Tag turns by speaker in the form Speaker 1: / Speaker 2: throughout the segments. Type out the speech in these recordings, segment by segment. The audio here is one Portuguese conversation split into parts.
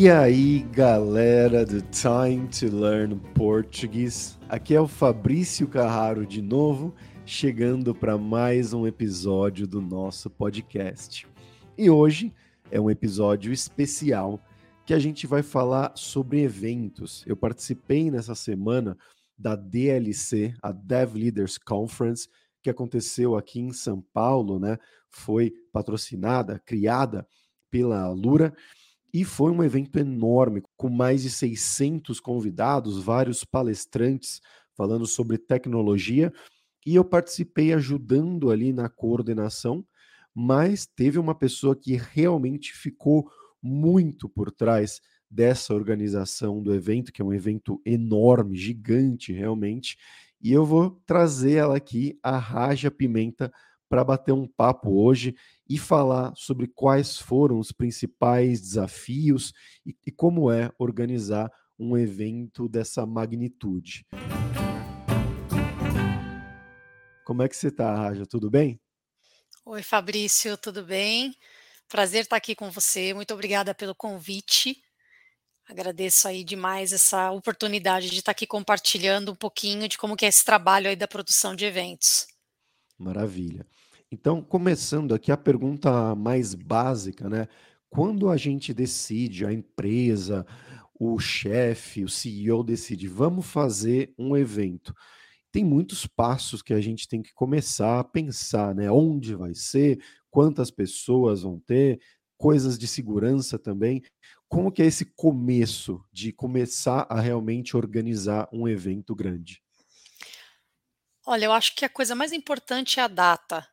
Speaker 1: E aí, galera do Time to Learn Português, aqui é o Fabrício Carraro de novo, chegando para mais um episódio do nosso podcast. E hoje é um episódio especial que a gente vai falar sobre eventos. Eu participei nessa semana da DLC, a Dev Leaders Conference, que aconteceu aqui em São Paulo, né? Foi patrocinada, criada pela Lura e foi um evento enorme, com mais de 600 convidados, vários palestrantes falando sobre tecnologia, e eu participei ajudando ali na coordenação, mas teve uma pessoa que realmente ficou muito por trás dessa organização do evento, que é um evento enorme, gigante realmente, e eu vou trazer ela aqui, a Raja Pimenta, para bater um papo hoje e falar sobre quais foram os principais desafios e, e como é organizar um evento dessa magnitude. Como é que você está, Raja? Tudo bem?
Speaker 2: Oi, Fabrício, tudo bem? Prazer estar aqui com você. Muito obrigada pelo convite. Agradeço aí demais essa oportunidade de estar aqui compartilhando um pouquinho de como que é esse trabalho aí da produção de eventos.
Speaker 1: Maravilha. Então, começando aqui a pergunta mais básica, né? Quando a gente decide, a empresa, o chefe, o CEO decide, vamos fazer um evento. Tem muitos passos que a gente tem que começar a pensar, né? Onde vai ser, quantas pessoas vão ter, coisas de segurança também. Como que é esse começo de começar a realmente organizar um evento grande?
Speaker 2: Olha, eu acho que a coisa mais importante é a data,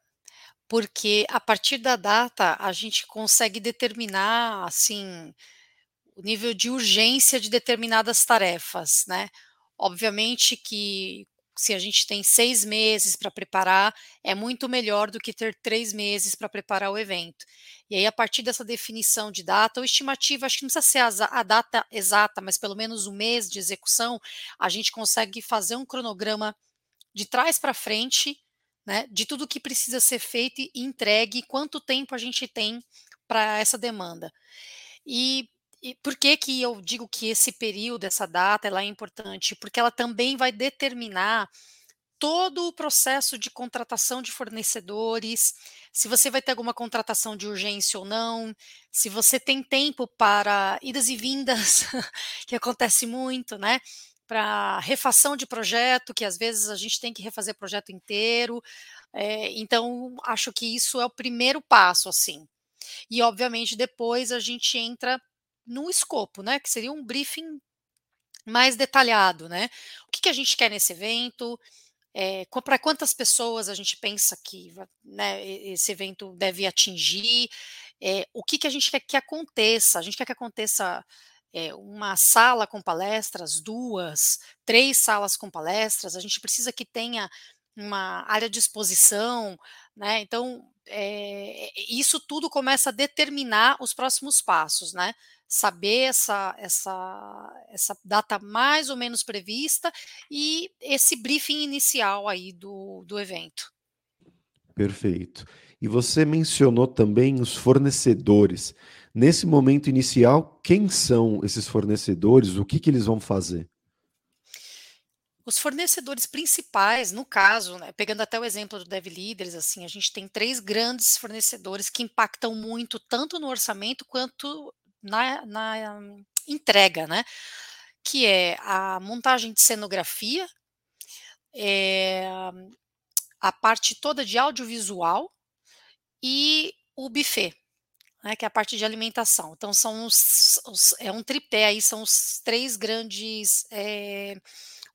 Speaker 2: porque a partir da data a gente consegue determinar, assim, o nível de urgência de determinadas tarefas, né. Obviamente que se a gente tem 6 meses para preparar, é muito melhor do que ter 3 meses para preparar o evento. E aí a partir dessa definição de data ou estimativa, acho que não precisa ser a a data exata, mas pelo menos o mês de execução, a gente consegue fazer um cronograma de trás para frente né, de tudo que precisa ser feito e entregue, quanto tempo a gente tem para essa demanda. E, e, por que que eu digo que esse período, essa data, ela é importante? Porque ela também vai determinar todo o processo de contratação de fornecedores, se você vai ter alguma contratação de urgência ou não, se você tem tempo para idas e vindas, que acontece muito, né? Para refação de projeto, que às vezes a gente tem que refazer projeto inteiro. É, então, acho que isso é o primeiro passo, assim. E, obviamente, depois a gente entra no escopo, né? Que seria um briefing mais detalhado, né? O que, que a gente quer nesse evento? É, para quantas pessoas a gente pensa que né, esse evento deve atingir? É, o que, que a gente quer que aconteça? A gente quer que aconteça é, uma sala com palestras, duas, três salas com palestras, a gente precisa que tenha uma área de exposição, né? Então, é, isso tudo começa a determinar os próximos passos, né? Saber essa, essa, essa data mais ou menos prevista e esse briefing inicial aí do, do evento.
Speaker 1: Perfeito. E você mencionou também os fornecedores. Nesse momento inicial, quem são esses fornecedores? O que, que eles vão fazer?
Speaker 2: Os fornecedores principais, no caso, né, pegando até o exemplo do Dev Leaders, assim, a gente tem três grandes fornecedores que impactam muito tanto no orçamento quanto na, na entrega, né? Que é a montagem de cenografia, é, a parte toda de audiovisual e o buffet né, que é a parte de alimentação. Então são os, os, é um tripé aí, são os três grandes é,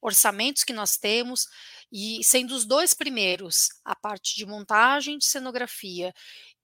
Speaker 2: orçamentos que nós temos, e sendo os dois primeiros, a parte de montagem de cenografia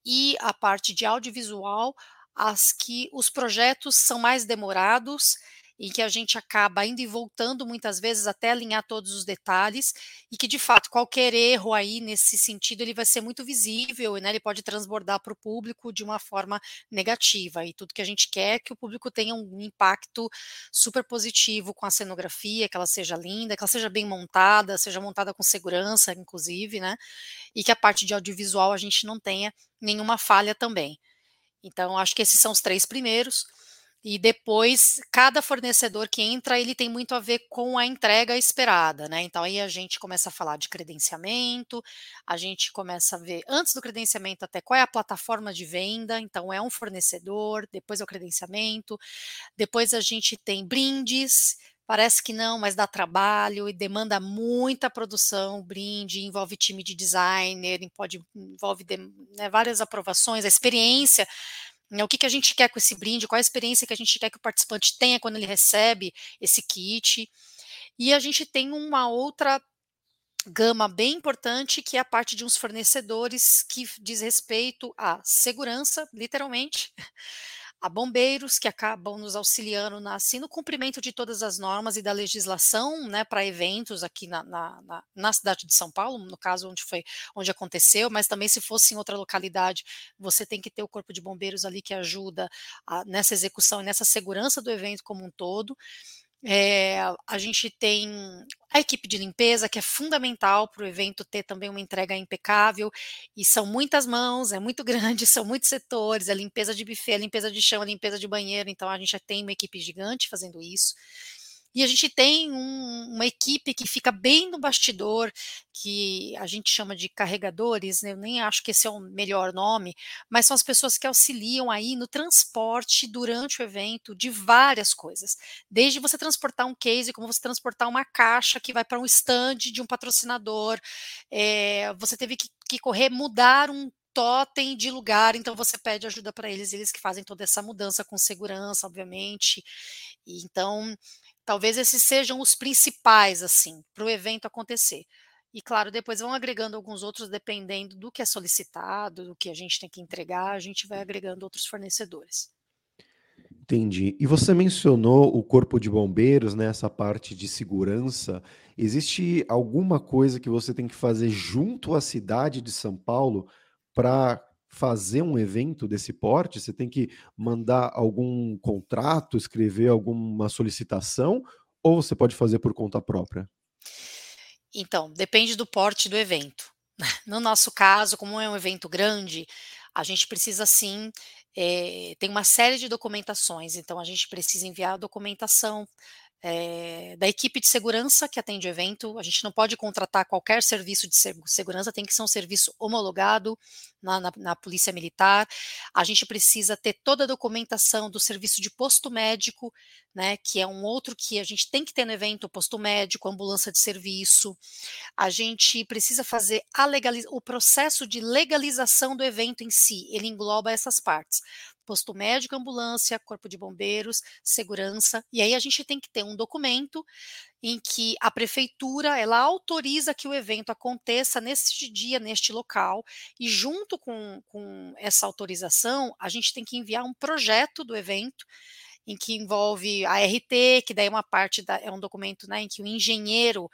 Speaker 2: e a parte de audiovisual, as que os projetos são mais demorados em que a gente acaba indo e voltando muitas vezes até alinhar todos os detalhes e que de fato qualquer erro aí nesse sentido ele vai ser muito visível, né? Ele pode transbordar para o público de uma forma negativa e tudo que a gente quer é que o público tenha um impacto super positivo com a cenografia, que ela seja linda, que ela seja bem montada, seja montada com segurança, inclusive, né? E que a parte de audiovisual a gente não tenha nenhuma falha também. Então, acho que esses são os três primeiros. E depois, cada fornecedor que entra, ele tem muito a ver com a entrega esperada, né? Então aí a gente começa a falar de credenciamento, a gente começa a ver antes do credenciamento até qual é a plataforma de venda, então é um fornecedor, depois é o credenciamento, depois a gente tem brindes, Parece que não, mas dá trabalho e demanda muita produção, brinde, envolve time de designer, pode, envolve né, várias aprovações, a experiência o que, que a gente quer com esse brinde, qual a experiência que a gente quer que o participante tenha quando ele recebe esse kit. E a gente tem uma outra gama bem importante, que é a parte de uns fornecedores que diz respeito à segurança, literalmente, a bombeiros que acabam nos auxiliando na, assim, no cumprimento de todas as normas e da legislação né, para eventos aqui na, na, na, cidade de São Paulo, no caso onde foi onde aconteceu, mas também se fosse em outra localidade, você tem que ter o corpo de bombeiros ali que ajuda a, nessa execução e nessa segurança do evento como um todo. É, a gente tem a equipe de limpeza, que é fundamental para o evento ter também uma entrega impecável, e são muitas mãos, é muito grande, são muitos setores, a limpeza de buffet, a limpeza de chão, a limpeza de banheiro, então a gente já tem uma equipe gigante fazendo isso. E a gente tem um, uma equipe que fica bem no bastidor, que a gente chama de carregadores, né? eu nem acho que esse é o melhor nome, mas são as pessoas que auxiliam aí no transporte durante o evento de várias coisas. Desde você transportar um case, como você transportar uma caixa que vai para um stand de um patrocinador, é, você teve que, que correr, mudar um totem de lugar, então você pede ajuda para eles, eles que fazem toda essa mudança com segurança, obviamente. E, então, Talvez esses sejam os principais, assim, para o evento acontecer. E claro, depois vão agregando alguns outros, dependendo do que é solicitado, do que a gente tem que entregar, a gente vai agregando outros fornecedores.
Speaker 1: Entendi. E você mencionou o corpo de bombeiros, né, essa parte de segurança. Existe alguma coisa que você tem que fazer junto à cidade de São Paulo para fazer um evento desse porte? Você tem que mandar algum contrato, escrever alguma solicitação, ou você pode fazer por conta própria?
Speaker 2: Então, depende do porte do evento. No nosso caso, como é um evento grande, a gente precisa sim, é, tem uma série de documentações, então a gente precisa enviar a documentação é, da equipe de segurança que atende o evento. A gente não pode contratar qualquer serviço de segurança, tem que ser um serviço homologado na, na, na, Polícia Militar. A gente precisa ter toda a documentação do serviço de posto médico, né, que é um outro que a gente tem que ter no evento, posto médico, ambulância de serviço. A gente precisa fazer o processo de legalização do evento em si, ele engloba essas partes posto médico, ambulância, corpo de bombeiros, segurança, e aí a gente tem que ter um documento em que a prefeitura ela autoriza que o evento aconteça neste dia, neste local, e junto com, com essa autorização, a gente tem que enviar um projeto do evento em que envolve a RT, que daí é uma parte da, é um documento né, em que o engenheiro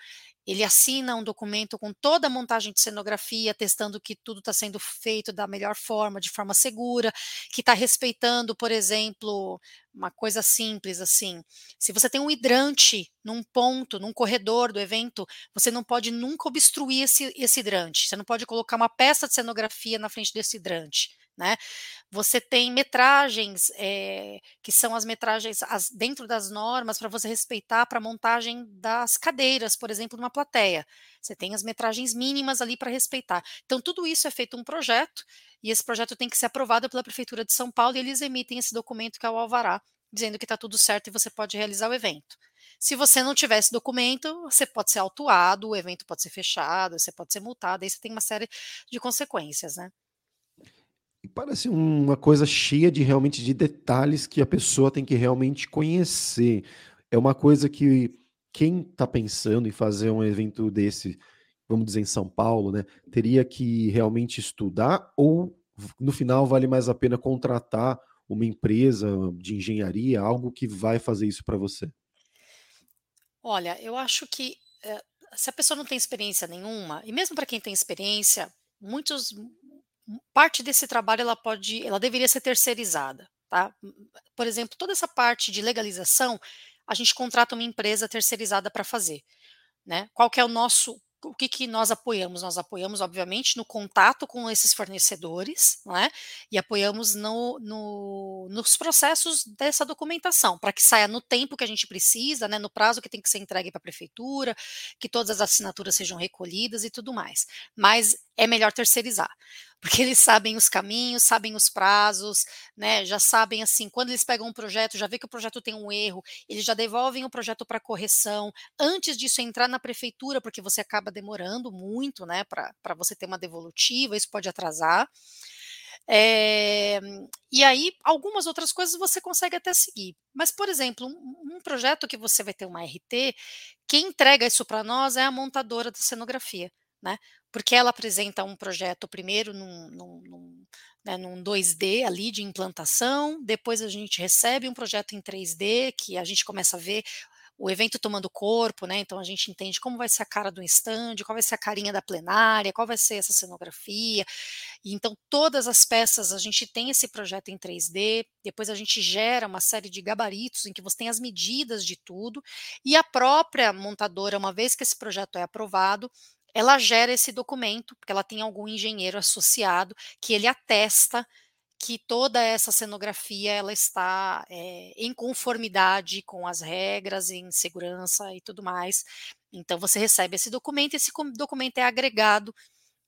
Speaker 2: ele assina um documento com toda a montagem de cenografia, testando que tudo está sendo feito da melhor forma, de forma segura, que está respeitando, por exemplo, uma coisa simples assim. Se você tem um hidrante num ponto, num corredor do evento, você não pode nunca obstruir esse, esse hidrante. Você não pode colocar uma peça de cenografia na frente desse hidrante. Né? Você tem metragens, é, que são as metragens as, dentro das normas para você respeitar para montagem das cadeiras, por exemplo, numa plateia. Você tem as metragens mínimas ali para respeitar. Então, tudo isso é feito um projeto, e esse projeto tem que ser aprovado pela Prefeitura de São Paulo, e eles emitem esse documento que é o Alvará, dizendo que está tudo certo e você pode realizar o evento. Se você não tiver esse documento, você pode ser autuado, o evento pode ser fechado, você pode ser multado, aí você tem uma série de consequências, né?
Speaker 1: E parece uma coisa cheia de realmente de detalhes que a pessoa tem que realmente conhecer. É uma coisa que quem está pensando em fazer um evento desse, vamos dizer em São Paulo, né, teria que realmente estudar ou no final vale mais a pena contratar uma empresa de engenharia, algo que vai fazer isso para você?
Speaker 2: Olha, eu acho que eh, se a pessoa não tem experiência nenhuma, e mesmo para quem tem experiência, muitos parte desse trabalho ela pode, ela deveria ser terceirizada, tá? Por exemplo, toda essa parte de legalização, a gente contrata uma empresa terceirizada para fazer, né? Qual que é o nosso o que, que nós apoiamos? Nós apoiamos, obviamente, no contato com esses fornecedores, né? E apoiamos no, no, nos processos dessa documentação, para que saia no tempo que a gente precisa, né? No prazo que tem que ser entregue para a prefeitura, que todas as assinaturas sejam recolhidas e tudo mais. Mas é melhor terceirizar porque eles sabem os caminhos, sabem os prazos, né? Já sabem assim, quando eles pegam um projeto, já vê que o projeto tem um erro, eles já devolvem o projeto para correção antes disso entrar na prefeitura, porque você acaba demorando muito, né? Para você ter uma devolutiva, isso pode atrasar. É, e aí, algumas outras coisas você consegue até seguir. Mas, por exemplo, um, um projeto que você vai ter uma RT, quem entrega isso para nós é a montadora da cenografia né? Porque ela apresenta um projeto primeiro num, num, num, né, num 2D ali de implantação, depois a gente recebe um projeto em 3D que a gente começa a ver o evento tomando corpo, né? Então a gente entende como vai ser a cara do stand, qual vai ser a carinha da plenária, qual vai ser essa cenografia. E então todas as peças a gente tem esse projeto em 3D, depois a gente gera uma série de gabaritos em que você tem as medidas de tudo, e a própria montadora, uma vez que esse projeto é aprovado, ela gera esse documento, porque ela tem algum engenheiro associado que ele atesta que toda essa cenografia ela está é, em conformidade com as regras em segurança e tudo mais. Então você recebe esse documento, esse documento é agregado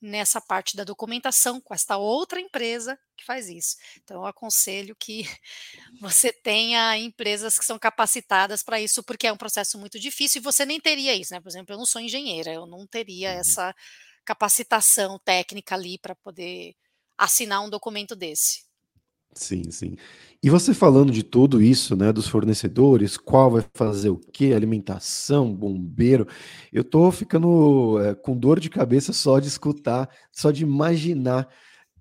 Speaker 2: nessa parte da documentação com esta outra empresa que faz isso. Então, eu aconselho que você tenha empresas que são capacitadas para isso, porque é um processo muito difícil e você nem teria isso, né? Por exemplo, eu não sou engenheira, eu não teria uhum. essa capacitação técnica ali para poder assinar um documento desse.
Speaker 1: Sim, sim. E você falando de tudo isso, né, dos fornecedores, qual vai fazer o quê, alimentação, bombeiro, eu tô ficando é, com dor de cabeça só de escutar, só de imaginar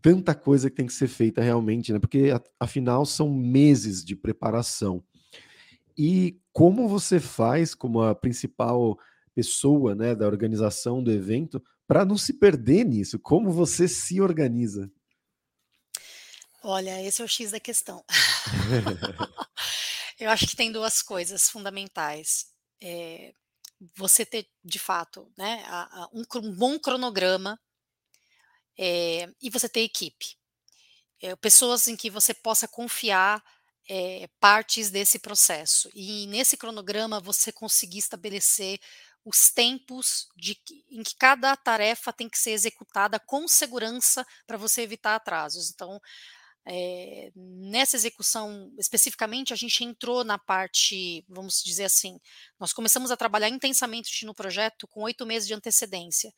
Speaker 1: tanta coisa que tem que ser feita realmente, né? Porque afinal são meses de preparação. E como você faz, como a principal pessoa, né, da organização do evento, para não se perder nisso? Como você se organiza?
Speaker 2: Olha, esse é o X da questão. Eu acho que tem duas coisas fundamentais. É, você ter, de fato, né, a, a, um, um, bom cronograma é, e você ter equipe. É, pessoas em que você possa confiar partes desse processo. E nesse cronograma você conseguir estabelecer os tempos de, em que cada tarefa tem que ser executada com segurança para você evitar atrasos. Então, é, nessa execução, especificamente, a gente entrou na parte, vamos dizer assim, nós começamos a trabalhar intensamente no projeto com oito meses de antecedência.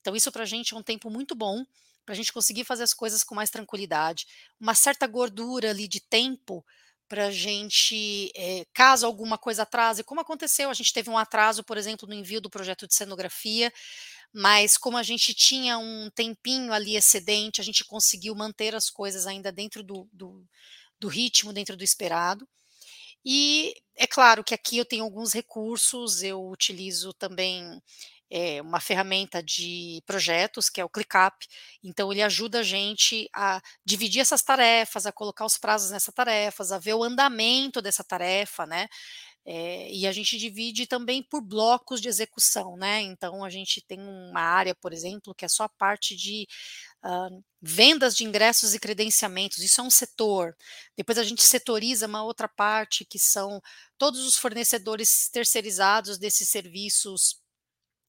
Speaker 2: Então, isso para a gente é um tempo muito bom, para a gente conseguir fazer as coisas com mais tranquilidade. Uma certa gordura ali de tempo para a gente, é, caso alguma coisa atrase, como aconteceu, a gente teve um atraso, por exemplo, no envio do projeto de cenografia, mas como a gente tinha um tempinho ali excedente, a gente conseguiu manter as coisas ainda dentro do, do, do ritmo, dentro do esperado. E é claro que aqui eu tenho alguns recursos, eu utilizo também é, uma ferramenta de projetos, que é o ClickUp, então ele ajuda a gente a dividir essas tarefas, a colocar os prazos nessas tarefas, a ver o andamento dessa tarefa, né? É, e a gente divide também por blocos de execução, né? Então a gente tem uma área, por exemplo, que é só a parte de uh, vendas de ingressos e credenciamentos, isso é um setor. Depois a gente setoriza uma outra parte, que são todos os fornecedores terceirizados desses serviços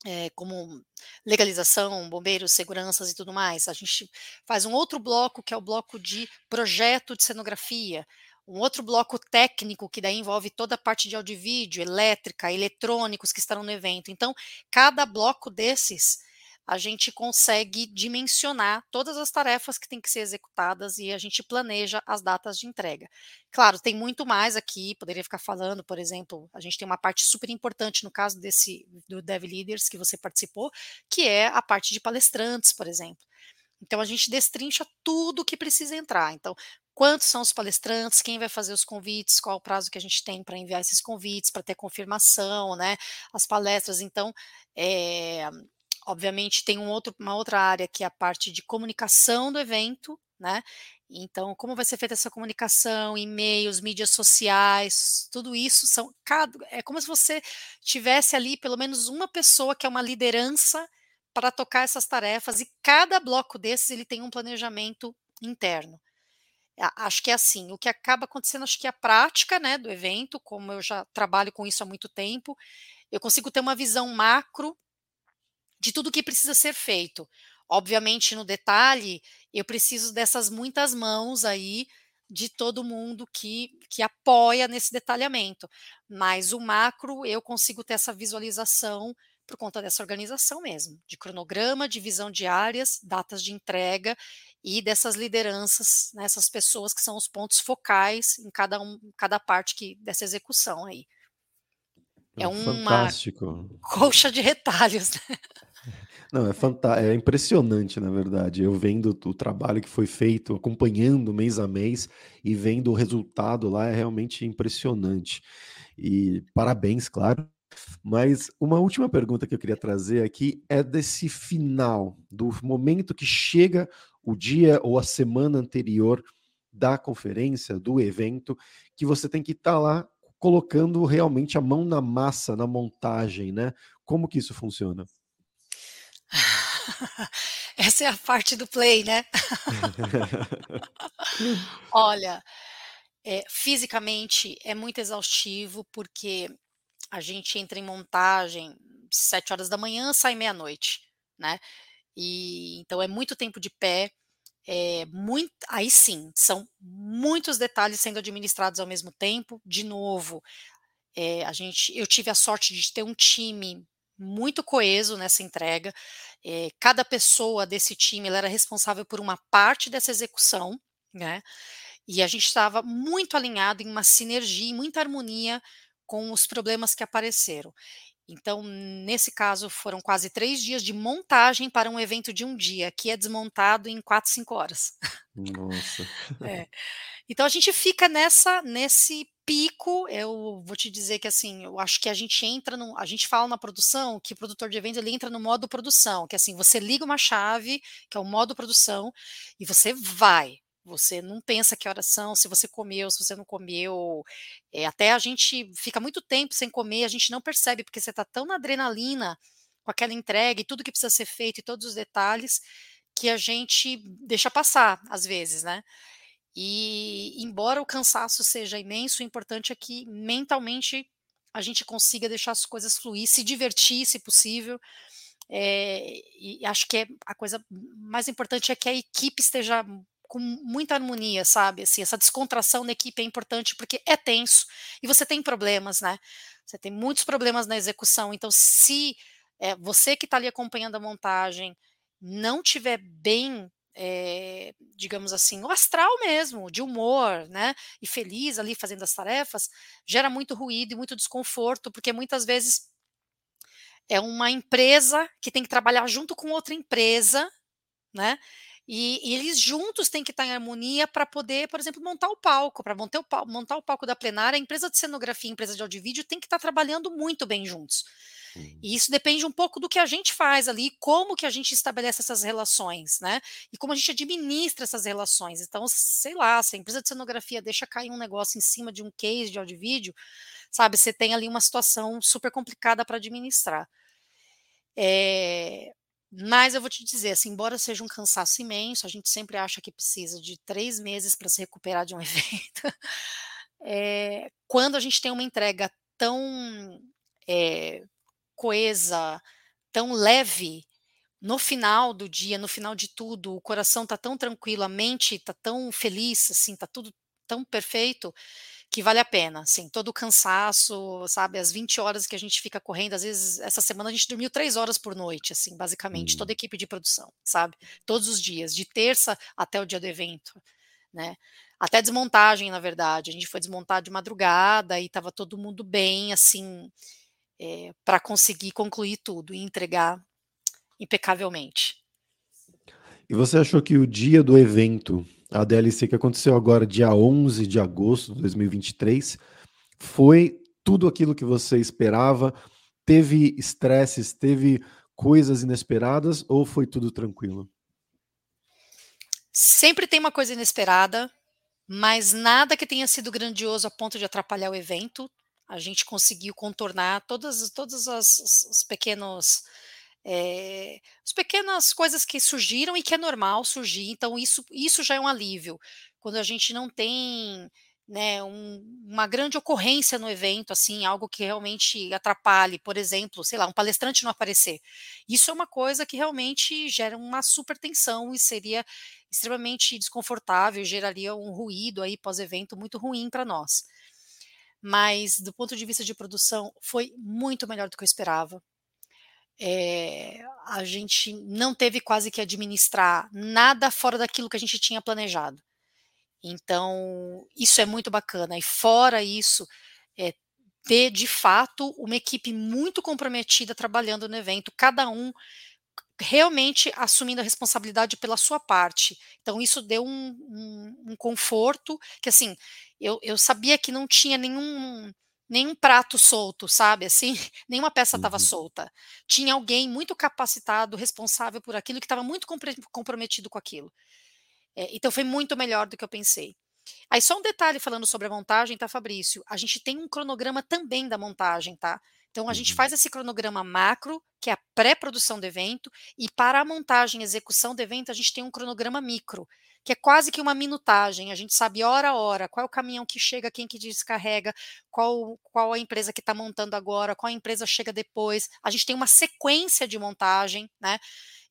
Speaker 2: é, como legalização, bombeiros, seguranças e tudo mais. A gente faz um outro bloco, que é o bloco de projeto de cenografia, um outro bloco técnico, que daí envolve toda a parte de áudio e vídeo, elétrica, eletrônicos que estarão no evento. Então, cada bloco desses, a gente consegue dimensionar todas as tarefas que têm que ser executadas e a gente planeja as datas de entrega. Claro, tem muito mais aqui, poderia ficar falando, por exemplo, a gente tem uma parte super importante no caso desse do Dev Leaders que você participou, que é a parte de palestrantes, por exemplo. Então a gente destrincha tudo que precisa entrar. Então, quantos são os palestrantes, quem vai fazer os convites, qual o prazo que a gente tem para enviar esses convites, para ter confirmação, né? As palestras, então, é, obviamente tem um outro, uma outra área que é a parte de comunicação do evento, né? Então, como vai ser feita essa comunicação, e-mails, mídias sociais, tudo isso são cada, é como se você tivesse ali pelo menos uma pessoa que é uma liderança para tocar essas tarefas e cada bloco desses ele tem um planejamento interno. Acho que é assim, o que acaba acontecendo, acho que é a prática, né, do evento, como eu já trabalho com isso há muito tempo, eu consigo ter uma visão macro de tudo que precisa ser feito. Obviamente, no detalhe, eu preciso dessas muitas mãos aí de todo mundo que, que apoia nesse detalhamento. Mas o macro, eu consigo ter essa visualização por conta dessa organização mesmo, de cronograma, divisão de áreas, datas de entrega e dessas lideranças, né, essas pessoas que são os pontos focais em cada, um, cada parte que, dessa execução aí.
Speaker 1: É, é uma fantástico.
Speaker 2: colcha de retalhos. Né?
Speaker 1: Não, é, fanta é impressionante, na verdade. Eu vendo o trabalho que foi feito, acompanhando mês a mês e vendo o resultado lá, é realmente impressionante. E parabéns, claro. Mas uma última pergunta que eu queria trazer aqui é desse final, do momento que chega o dia ou a semana anterior da conferência, do evento, que você tem que estar tá lá colocando realmente a mão na massa, na montagem, né? Como que isso funciona?
Speaker 2: Essa é a parte do play, né? Olha, é, fisicamente é muito exaustivo, porque a gente entra em montagem sete horas da manhã, sai meia-noite, né? E então é muito tempo de pé, é muito, aí sim, são muitos detalhes sendo administrados ao mesmo tempo. De novo, é, a gente, eu tive a sorte de ter um time muito coeso nessa entrega. É, cada pessoa desse time era responsável por uma parte dessa execução, né? E a gente estava muito alinhado em uma sinergia, em muita harmonia com os problemas que apareceram. Então, nesse caso, foram quase três dias de montagem para um evento de um dia, que é desmontado em quatro, cinco horas.
Speaker 1: Nossa.
Speaker 2: é. Então a gente fica nessa, nesse pico, eu vou te dizer que assim, eu acho que a gente entra no, a gente fala na produção que o produtor de evento ele entra no modo produção, que assim, você liga uma chave, que é o modo produção, e você vai. Você não pensa que horas são, se você comeu, se você não comeu. É, até a gente fica muito tempo sem comer, a gente não percebe, porque você está tão na adrenalina com aquela entrega e tudo que precisa ser feito e todos os detalhes, que a gente deixa passar, às vezes, né? E embora o cansaço seja imenso, o importante é que mentalmente a gente consiga deixar as coisas fluir, se divertir, se possível. É, e acho que é a coisa mais importante é que a equipe esteja com muita harmonia, sabe? Assim, essa descontração na equipe é importante porque é tenso e você tem problemas, né? Você tem muitos problemas na execução. Então, se é, você que está ali acompanhando a montagem não tiver bem é, digamos assim, o astral mesmo, de humor, né? E feliz ali fazendo as tarefas, gera muito ruído e muito desconforto, porque muitas vezes é uma empresa que tem que trabalhar junto com outra empresa, né? E, e, eles juntos têm que estar em harmonia para poder, por exemplo, montar o palco. Para montar, montar, o palco da plenária, a empresa de cenografia, a empresa de audio e vídeo tem que estar trabalhando muito bem juntos. Uhum. E isso depende um pouco do que a gente faz ali, como que a gente estabelece essas relações, né? E como a gente administra essas relações. Então, sei lá, se a empresa de cenografia deixa cair um negócio em cima de um case de audio e vídeo, sabe, você tem ali uma situação super complicada para administrar. É, mas eu vou te dizer, assim, embora seja um cansaço imenso, a gente sempre acha que precisa de três meses para se recuperar de um evento. É, quando a gente tem uma entrega tão é, coesa, tão leve, no final do dia, no final de tudo, o coração está tão tranquilo, a mente está tão feliz, assim, está tudo tão perfeito, que vale a pena, assim, todo o cansaço, sabe, as 20 horas que a gente fica correndo, às vezes, essa semana a gente dormiu três horas por noite, assim, basicamente, toda a uhum. equipe de produção, sabe, todos os dias, de terça até o dia do evento, né, até desmontagem, na verdade, a gente foi desmontar de madrugada e estava todo mundo bem, assim, é, para conseguir concluir tudo e entregar impecavelmente.
Speaker 1: E você achou que o dia do evento a DLC que aconteceu agora, dia 11 de agosto de 2023, foi tudo aquilo que você esperava? Teve estresses, teve coisas inesperadas ou foi tudo tranquilo?
Speaker 2: Sempre tem uma coisa inesperada, mas nada que tenha sido grandioso a ponto de atrapalhar o evento. A gente conseguiu contornar todas, todas as, os pequenos É, as pequenas coisas que surgiram e que é normal surgir, então isso, isso já é um alívio. Quando a gente não tem né, um, uma grande ocorrência no evento, assim, algo que realmente atrapalhe, por exemplo, sei lá, um palestrante não aparecer. Isso é uma coisa que realmente gera uma super tensão e seria extremamente desconfortável, geraria um ruído aí pós-evento muito ruim para nós. Mas do ponto de vista de produção, foi muito melhor do que eu esperava. É, a gente não teve quase que administrar nada fora daquilo que a gente tinha planejado. Então, isso é muito bacana. E fora isso, é, ter de fato uma equipe muito comprometida trabalhando no evento, cada um realmente assumindo a responsabilidade pela sua parte. Então, isso deu um, um, um conforto que, assim, eu, eu sabia que não tinha nenhum nenhum prato solto, sabe? Assim, nenhuma peça estava uhum. solta. Tinha alguém muito capacitado, responsável por aquilo, que estava muito comprometido com aquilo. É, então foi muito melhor do que eu pensei. Aí só um detalhe falando sobre a montagem, tá, Fabrício? A gente tem um cronograma também da montagem, tá? Então a gente uhum. faz esse cronograma macro, que é a pré-produção do evento, e para a montagem e execução do evento a gente tem um cronograma micro, que é quase que uma minutagem. A gente sabe hora a hora qual é o caminhão que chega, quem que descarrega, qual, qual a empresa que está montando agora, qual a empresa chega depois. A gente tem uma sequência de montagem, né?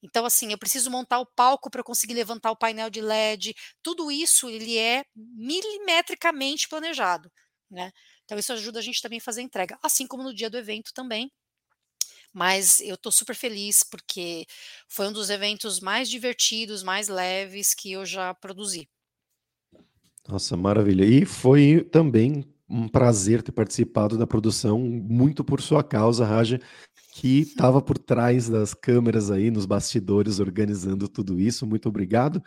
Speaker 2: Então, assim, eu preciso montar o palco para conseguir levantar o painel de LED. Tudo isso ele é milimetricamente planejado, né? Então, isso ajuda a gente também a fazer a entrega, assim como no dia do evento também. Mas eu estou super feliz porque foi um dos eventos mais divertidos, mais leves que eu já produzi.
Speaker 1: Nossa, maravilha. E foi também um prazer ter participado da produção, muito por sua causa, Raja que estava por trás das câmeras aí, nos bastidores, organizando tudo isso. Muito obrigado.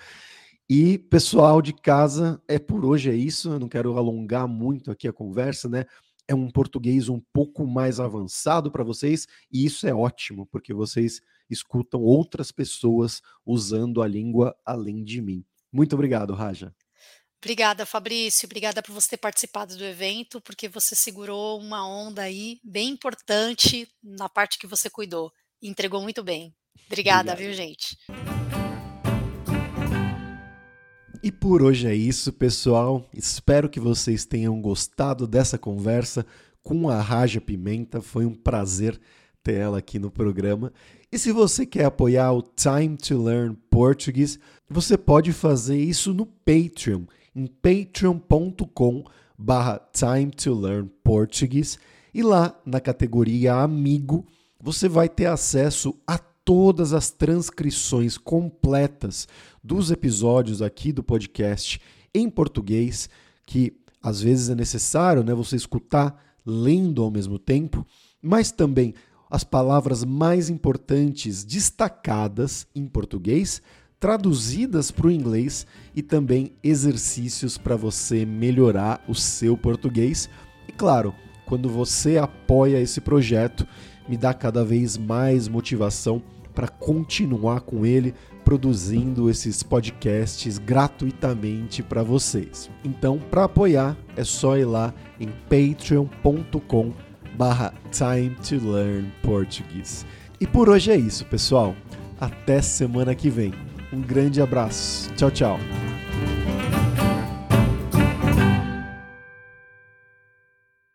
Speaker 1: E pessoal de casa, é por hoje é isso. Eu não quero alongar muito aqui a conversa, né? É um português um pouco mais avançado para vocês, e isso é ótimo, porque vocês escutam outras pessoas usando a língua além de mim. Muito obrigado, Raja.
Speaker 2: Obrigada, Fabrício. Obrigada por você ter participado do evento, porque você segurou uma onda aí bem importante na parte que você cuidou. E entregou muito bem. Obrigada, Obrigado. viu, gente?
Speaker 1: E por hoje é isso, pessoal. Espero que vocês tenham gostado dessa conversa com a Raja Pimenta. Foi um prazer ter ela aqui no programa. E se você quer apoiar o Time to Learn Português, você pode fazer isso no Patreon em patreon.com barra time to learn português e lá na categoria amigo você vai ter acesso a todas as transcrições completas dos episódios aqui do podcast em português, que às vezes é necessário né, você escutar lendo ao mesmo tempo, mas também as palavras mais importantes destacadas em português traduzidas para o inglês e também exercícios para você melhorar o seu português. E claro, quando você apoia esse projeto, me dá cada vez mais motivação para continuar com ele, produzindo esses podcasts gratuitamente para vocês. Então, para apoiar, é só ir lá em patreon.com barra time to learn português. E por hoje é isso, pessoal. Até semana que vem. Um grande abraço. Tchau, tchau.